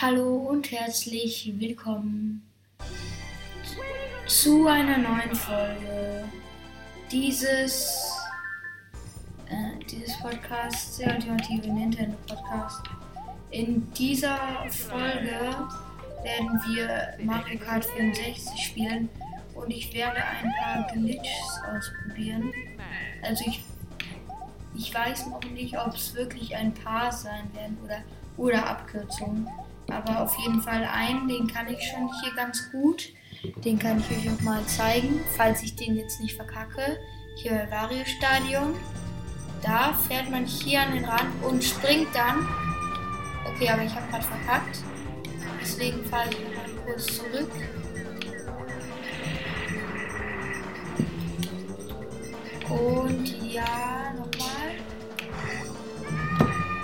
Hallo und herzlich willkommen zu einer neuen Folge dieses, äh, dieses Podcasts, der ultimative Nintendo Podcast. In dieser Folge werden wir Mario Kart 64 spielen und ich werde ein paar Glitches ausprobieren. Also ich, ich weiß noch nicht, ob es wirklich ein paar sein werden oder, oder Abkürzungen. Aber auf jeden Fall einen, den kann ich schon hier ganz gut. Den kann ich euch auch mal zeigen, falls ich den jetzt nicht verkacke. Hier bei Vario Stadion. Da fährt man hier an den Rand und springt dann. Okay, aber ich habe gerade verkackt. Deswegen fahre ich mal kurz zurück. Und ja, nochmal.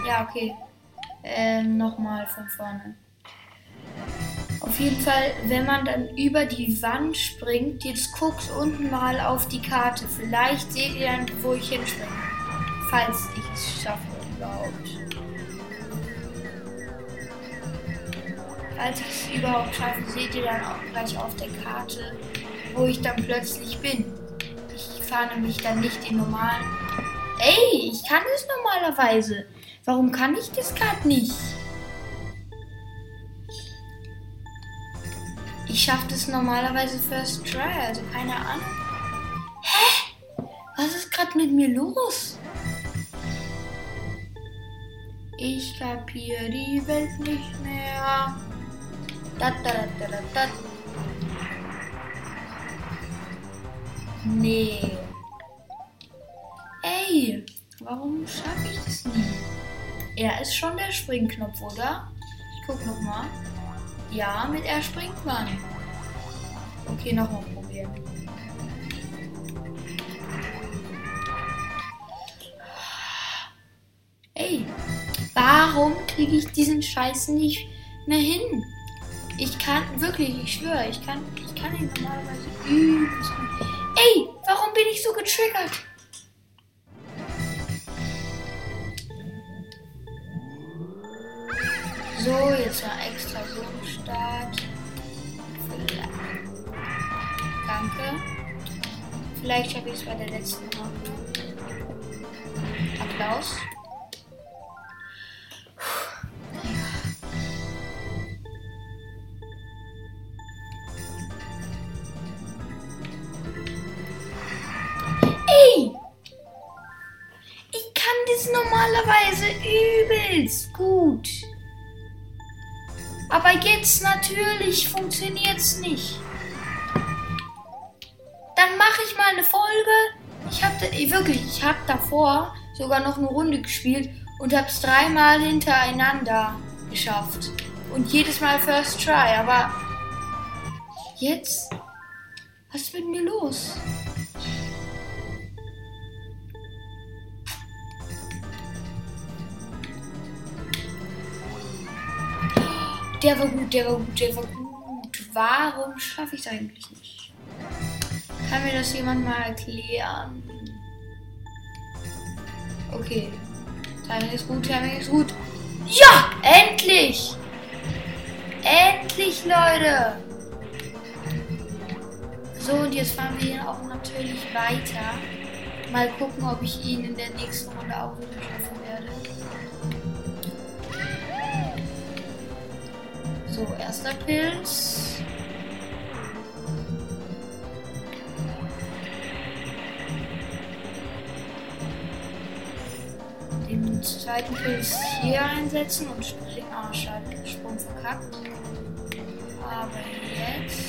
Ja, okay. Ähm, nochmal von vorne. Auf jeden Fall, wenn man dann über die Wand springt, jetzt guckt unten mal auf die Karte. Vielleicht seht ihr dann, wo ich hinspringe. Falls ich es schaffe überhaupt. Falls ich es überhaupt schaffe, seht ihr dann auch gleich auf der Karte, wo ich dann plötzlich bin. Ich fahre nämlich dann nicht den normalen. Ey, ich kann es normalerweise. Warum kann ich das gerade nicht? Ich schaffe das normalerweise First Try, also keine Ahnung. Hä? Was ist gerade mit mir los? Ich kapiere die Welt nicht mehr. Da, da, da, da, da. Nee. Ey, warum schaffe ich das nie? Er ist schon der Springknopf, oder? Ich guck noch mal. Ja, mit R springt man. Okay, nochmal probieren. Ey, warum kriege ich diesen Scheiß nicht mehr hin? Ich kann, wirklich, ich schwöre, ich kann, ich kann ihn normalerweise übelst Ey, warum bin ich so getriggert? So, jetzt mal extra so ein. Danke. Vielleicht schaffe ich es bei der letzten Runde. Applaus. Ey! Ich kann das normalerweise übelst gut. Aber jetzt natürlich funktioniert es nicht. Dann mache ich mal eine Folge. Ich habe wirklich, ich habe davor sogar noch eine Runde gespielt und habe es dreimal hintereinander geschafft. Und jedes Mal First Try. Aber jetzt, was ist mit mir los? Der war gut, der war gut, der war gut. Warum schaffe ich es eigentlich nicht? Kann mir das jemand mal erklären? Okay. Timing ist gut, Timing ist gut. Ja! Endlich! Endlich, Leute! So, und jetzt fahren wir hier auch natürlich weiter. Mal gucken, ob ich ihn in der nächsten Runde auch wieder schaffen werde. So, erster Pilz. Den zweiten Pilz hier einsetzen und springen. Ah, schade, Sprung verkackt. Aber jetzt.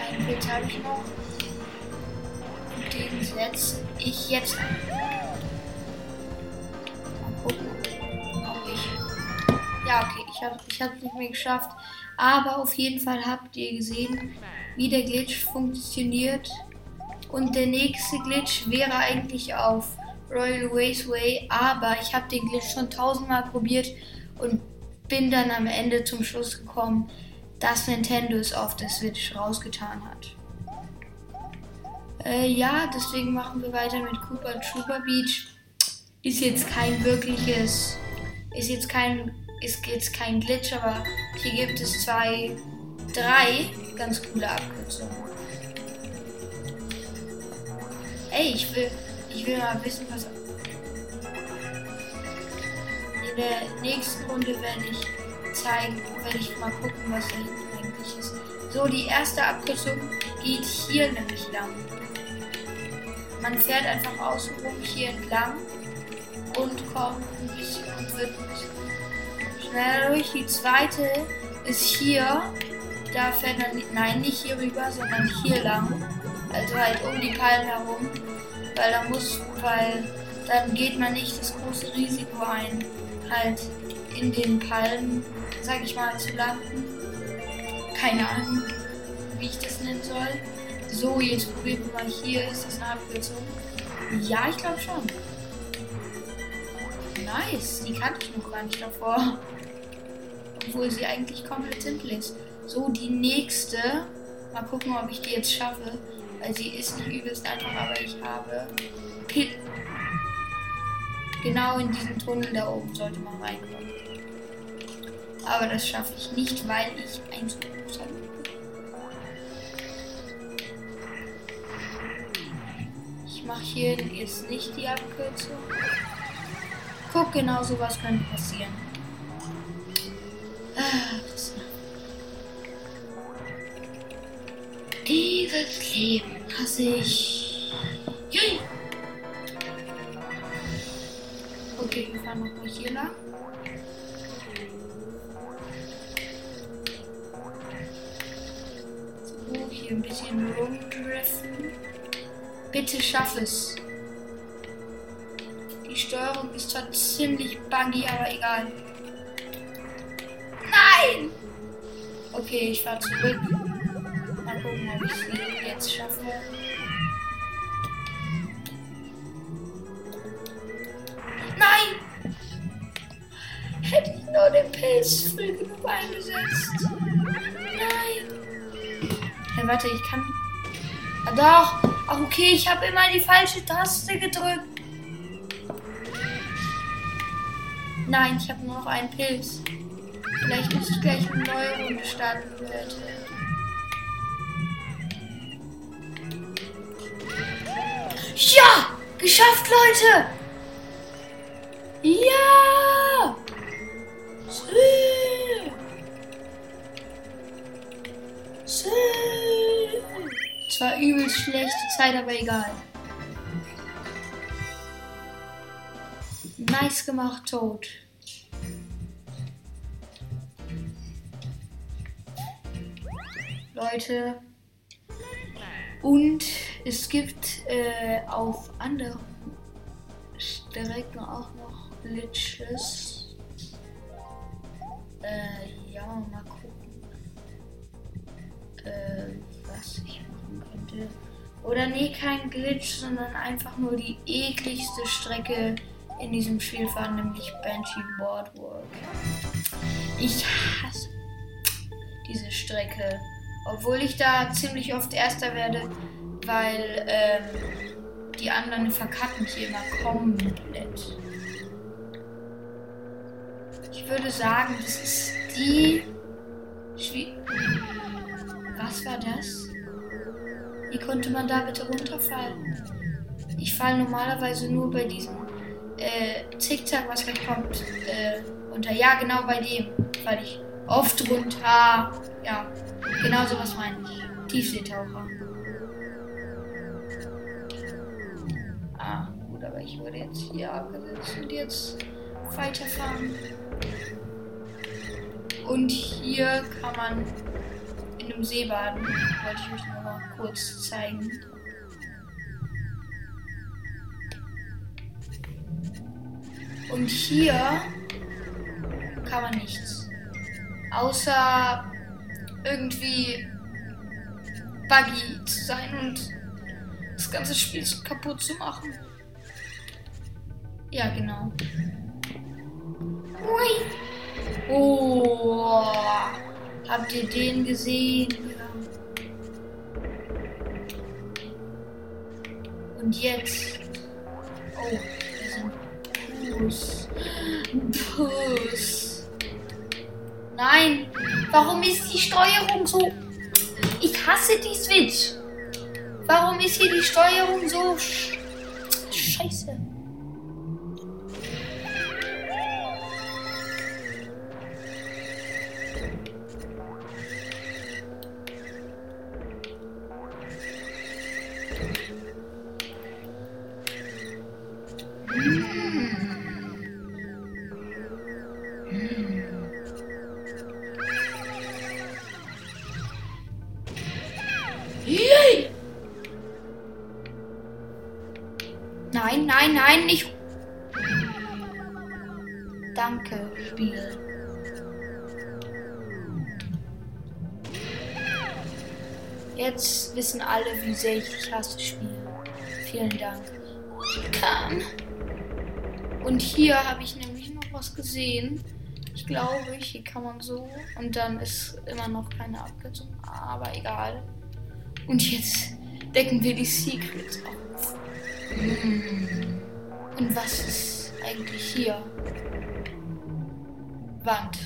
Einen Pilz habe ich noch. Und den setze ich jetzt ein. Ja, okay, ich habe es ich nicht mehr geschafft. Aber auf jeden Fall habt ihr gesehen, wie der Glitch funktioniert. Und der nächste Glitch wäre eigentlich auf Royal Raceway, aber ich habe den Glitch schon tausendmal probiert und bin dann am Ende zum Schluss gekommen, dass Nintendo es auf der Switch rausgetan hat. Äh, ja, deswegen machen wir weiter mit Cooper Trooper Beach. Ist jetzt kein wirkliches, ist jetzt kein, ist jetzt kein Glitch, aber hier gibt es zwei, drei ganz coole Abkürzungen. Ey, ich will, ich will mal wissen, was. In der nächsten Runde werde ich zeigen, werde ich mal gucken, was da hinten eigentlich ist. So, die erste Abkürzung geht hier nämlich lang. Man fährt einfach außenrum hier entlang und kommt ein bisschen wird schneller durch. Die zweite ist hier. Da fährt man, nein, nicht hier rüber, sondern hier lang. Also halt um die Palmen herum. Weil da muss, weil dann geht man nicht das große Risiko ein, halt in den Palmen, sag ich mal, zu landen. Keine Ahnung, wie ich das nennen soll. So, jetzt probieren wir mal hier. Ist das eine Abkürzung? Ja, ich glaube schon. Nice, die kannte ich noch gar nicht davor. Obwohl sie eigentlich komplett simpel ist. So, die nächste. Mal gucken, ob ich die jetzt schaffe. Weil sie ist nicht übelst einfach, aber ich habe Pil Genau in diesen Tunnel da oben sollte man reinkommen. Aber das schaffe ich nicht, weil ich ein bin. Ich mache hier jetzt nicht die Abkürzung. Guck, genau sowas könnte passieren. Ah, Dieses Leben hasse ich. Jui. Okay, wir fahren nochmal hier lang. So, hier ein bisschen rumdriften. Bitte schaff es. Die Steuerung ist zwar ziemlich buggy, aber egal. Nein! Okay, ich fahre zurück. Mal gucken, ob ich sie jetzt schaffe. Nein! Hätte ich nur den Pilz früh genug eingesetzt. Nein! Hey, warte, ich kann. Ah, doch! Ach, okay, ich habe immer die falsche Taste gedrückt. Nein, ich habe nur noch einen Pilz. Vielleicht muss ich gleich eine neue Runde starten, Leute. Ja! Geschafft, Leute! Ja! Sü! Sü! Zwar übelst schlechte Zeit, aber egal. Nice gemacht, Toad. Leute. Und es gibt äh, auf anderen Strecken auch noch Glitches. Äh, ja, mal gucken. Äh, was ich machen könnte. Oder nee, kein Glitch, sondern einfach nur die ekligste Strecke in diesem Spiel fahren, nämlich Banshee Boardwalk. Ich hasse diese Strecke. Obwohl ich da ziemlich oft Erster werde, weil ähm, die anderen verkacken hier immer komplett. Ich würde sagen, das ist die. Schwie Was war das? Wie konnte man da bitte runterfallen? Ich falle normalerweise nur bei diesem äh, Zickzack, was gleich kommt, äh, unter. Ja, genau bei dem falle ich oft runter. Ja, genau so was meine ich. Tiefseetaucher. Ah, gut, aber ich würde jetzt hier abgesetzt und jetzt weiterfahren. Und hier kann man in einem See baden. Wollte ich euch noch mal kurz zeigen. Und hier kann man nichts. Außer irgendwie buggy zu sein und das ganze Spiel kaputt zu machen. Ja, genau. Ui. Oh, habt ihr den gesehen? Und jetzt. Oh, Puss. Puss. Nein, warum ist die Steuerung so... Ich hasse die Switch. Warum ist hier die Steuerung so... Scheiße. Nein, nein, nein, nicht. Danke, Spiel. Jetzt wissen alle, wie sehr ich hasse, Spiel. Vielen Dank. Kam. Und hier habe ich nämlich noch was gesehen. Ich glaube, hier kann man so. Und dann ist immer noch keine Abkürzung. Aber egal. Und jetzt decken wir die Secrets auf. Hm. Und was ist eigentlich hier? Wand.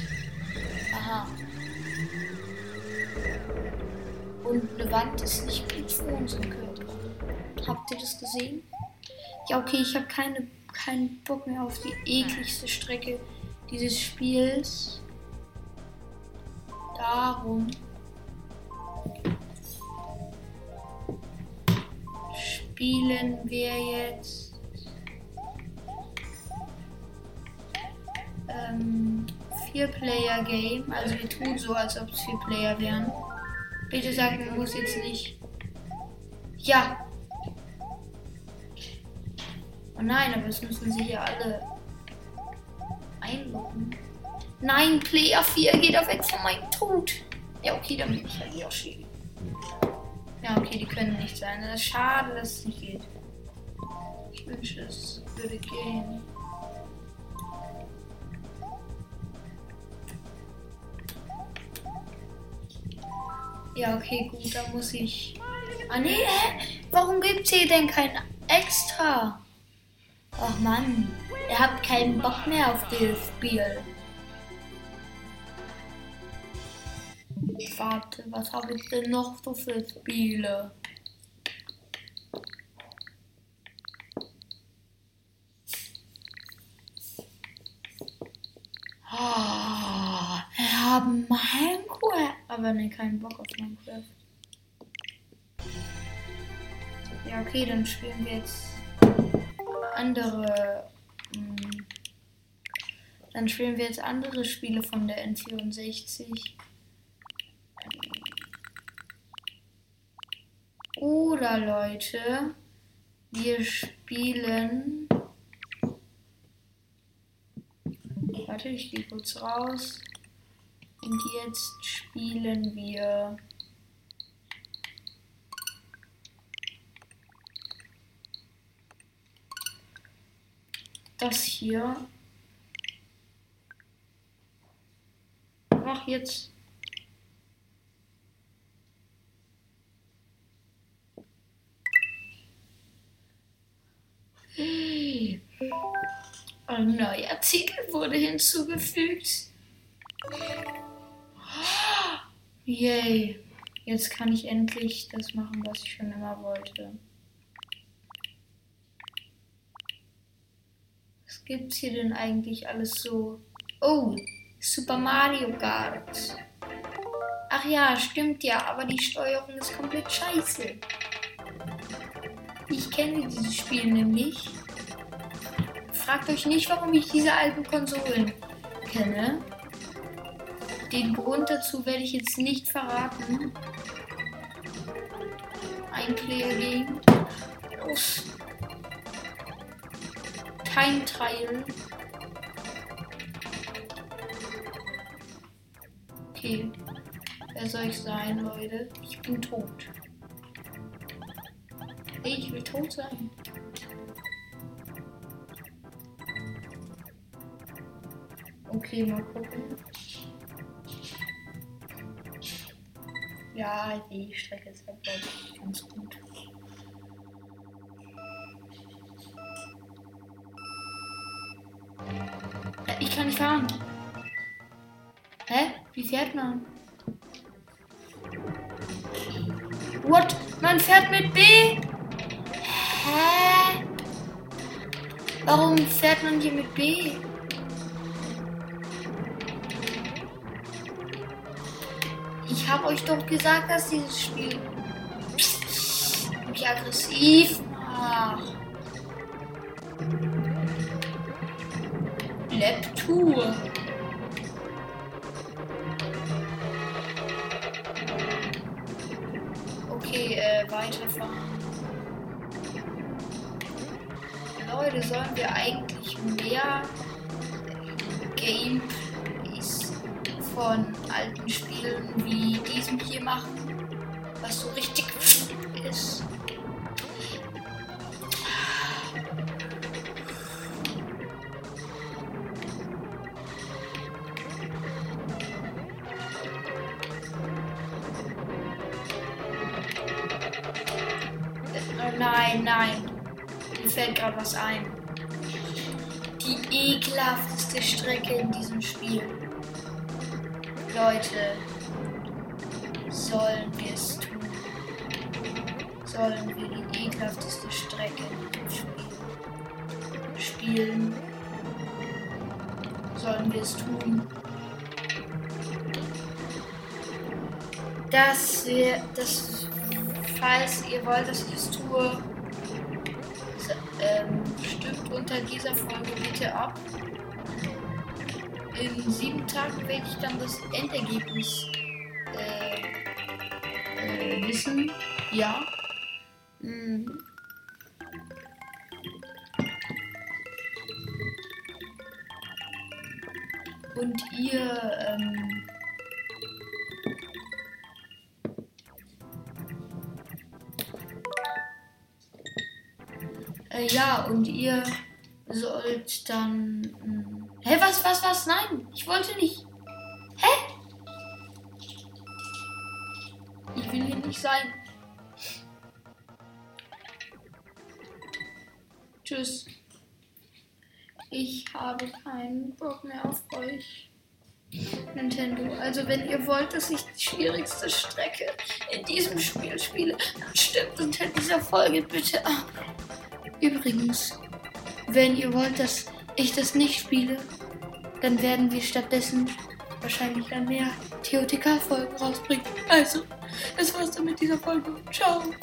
Aha. Und eine Wand ist nicht gut für unseren Körper. Habt ihr das gesehen? Ja, okay, ich habe keine, keinen Bock mehr auf die ekligste Strecke dieses Spiels. Darum spielen wir jetzt ähm, Vier-Player-Game. Also wir tun so, als ob es vier Player wären. Bitte sag mir, muss jetzt nicht. Ja. Oh nein, aber es müssen sich ja alle einloggen. Nein, Player 4 geht auf weg von meinem Tod. Ja, okay, dann bin ich halt Yoshi. Ja, okay, die können nicht sein. Das ist schade, dass es nicht geht. Ich wünsche, es würde gehen. Ja, okay, gut, dann muss ich. Ah, nee, hä? Warum gibt's hier denn kein extra? Ach Mann, ihr habt keinen Bock mehr auf dieses Spiel. Warte, was habe ich denn noch so für Spiele? Oh, wir haben Minecraft. Aber ne, keinen Bock auf Minecraft. Ja, okay, dann spielen wir jetzt andere. Mh, hm, dann spielen wir jetzt andere Spiele von der N64. Oder Leute, wir spielen. Warte, ich gehe kurz raus. Und jetzt spielen wir. Das hier. Ach, jetzt Artikel wurde hinzugefügt. Yay. Jetzt kann ich endlich das machen, was ich schon immer wollte. Was gibt's hier denn eigentlich alles so? Oh, Super Mario Kart. Ach ja, stimmt ja, aber die Steuerung ist komplett scheiße. Ich kenne dieses Spiel nämlich. Fragt euch nicht, warum ich diese alten Konsolen kenne. Den Grund dazu werde ich jetzt nicht verraten. Ein Player Game. Los. Kein Teil. Okay. Wer soll ich sein, Leute? Ich bin tot. Ich will tot sein. Okay, mal gucken. Ja, die Strecke ist halt, ganz gut. ich kann nicht fahren. Hä? Wie fährt man? What? Man fährt mit B? Hä? Warum fährt man hier mit B? Habe euch doch gesagt, dass dieses Spiel mich aggressiv macht. Leptur. Okay, äh, weiterfahren. Leute, sollen wir eigentlich mehr Gameplays von alten Spielen wie diesem hier machen? Was so richtig ist. Nein, nein. Mir fällt gerade was ein. Die ekelhafteste Strecke in diesem Spiel. Leute, sollen wir es tun? Sollen wir die ekelhafteste Strecke in diesem Spiel spielen? Sollen wir es tun? Dass wir, das, falls ihr wollt, dass ich es tue, ähm, stimmt unter dieser Folge bitte ab. In sieben Tagen werde ich dann das Endergebnis äh, äh, wissen. Ja. Hm. Und ihr ähm, Äh, ja, und ihr sollt dann. Hä, was, was, was? Nein, ich wollte nicht. Hä? Ich will hier nicht sein. Tschüss. Ich habe keinen Bock mehr auf euch. Nintendo. Also wenn ihr wollt, dass ich die schwierigste Strecke in diesem Spiel spiele, dann stimmt unter dieser Folge bitte ab. Übrigens, wenn ihr wollt, dass ich das nicht spiele, dann werden wir stattdessen wahrscheinlich dann mehr TOTK-Folgen rausbringen. Also, das war's dann mit dieser Folge. Ciao.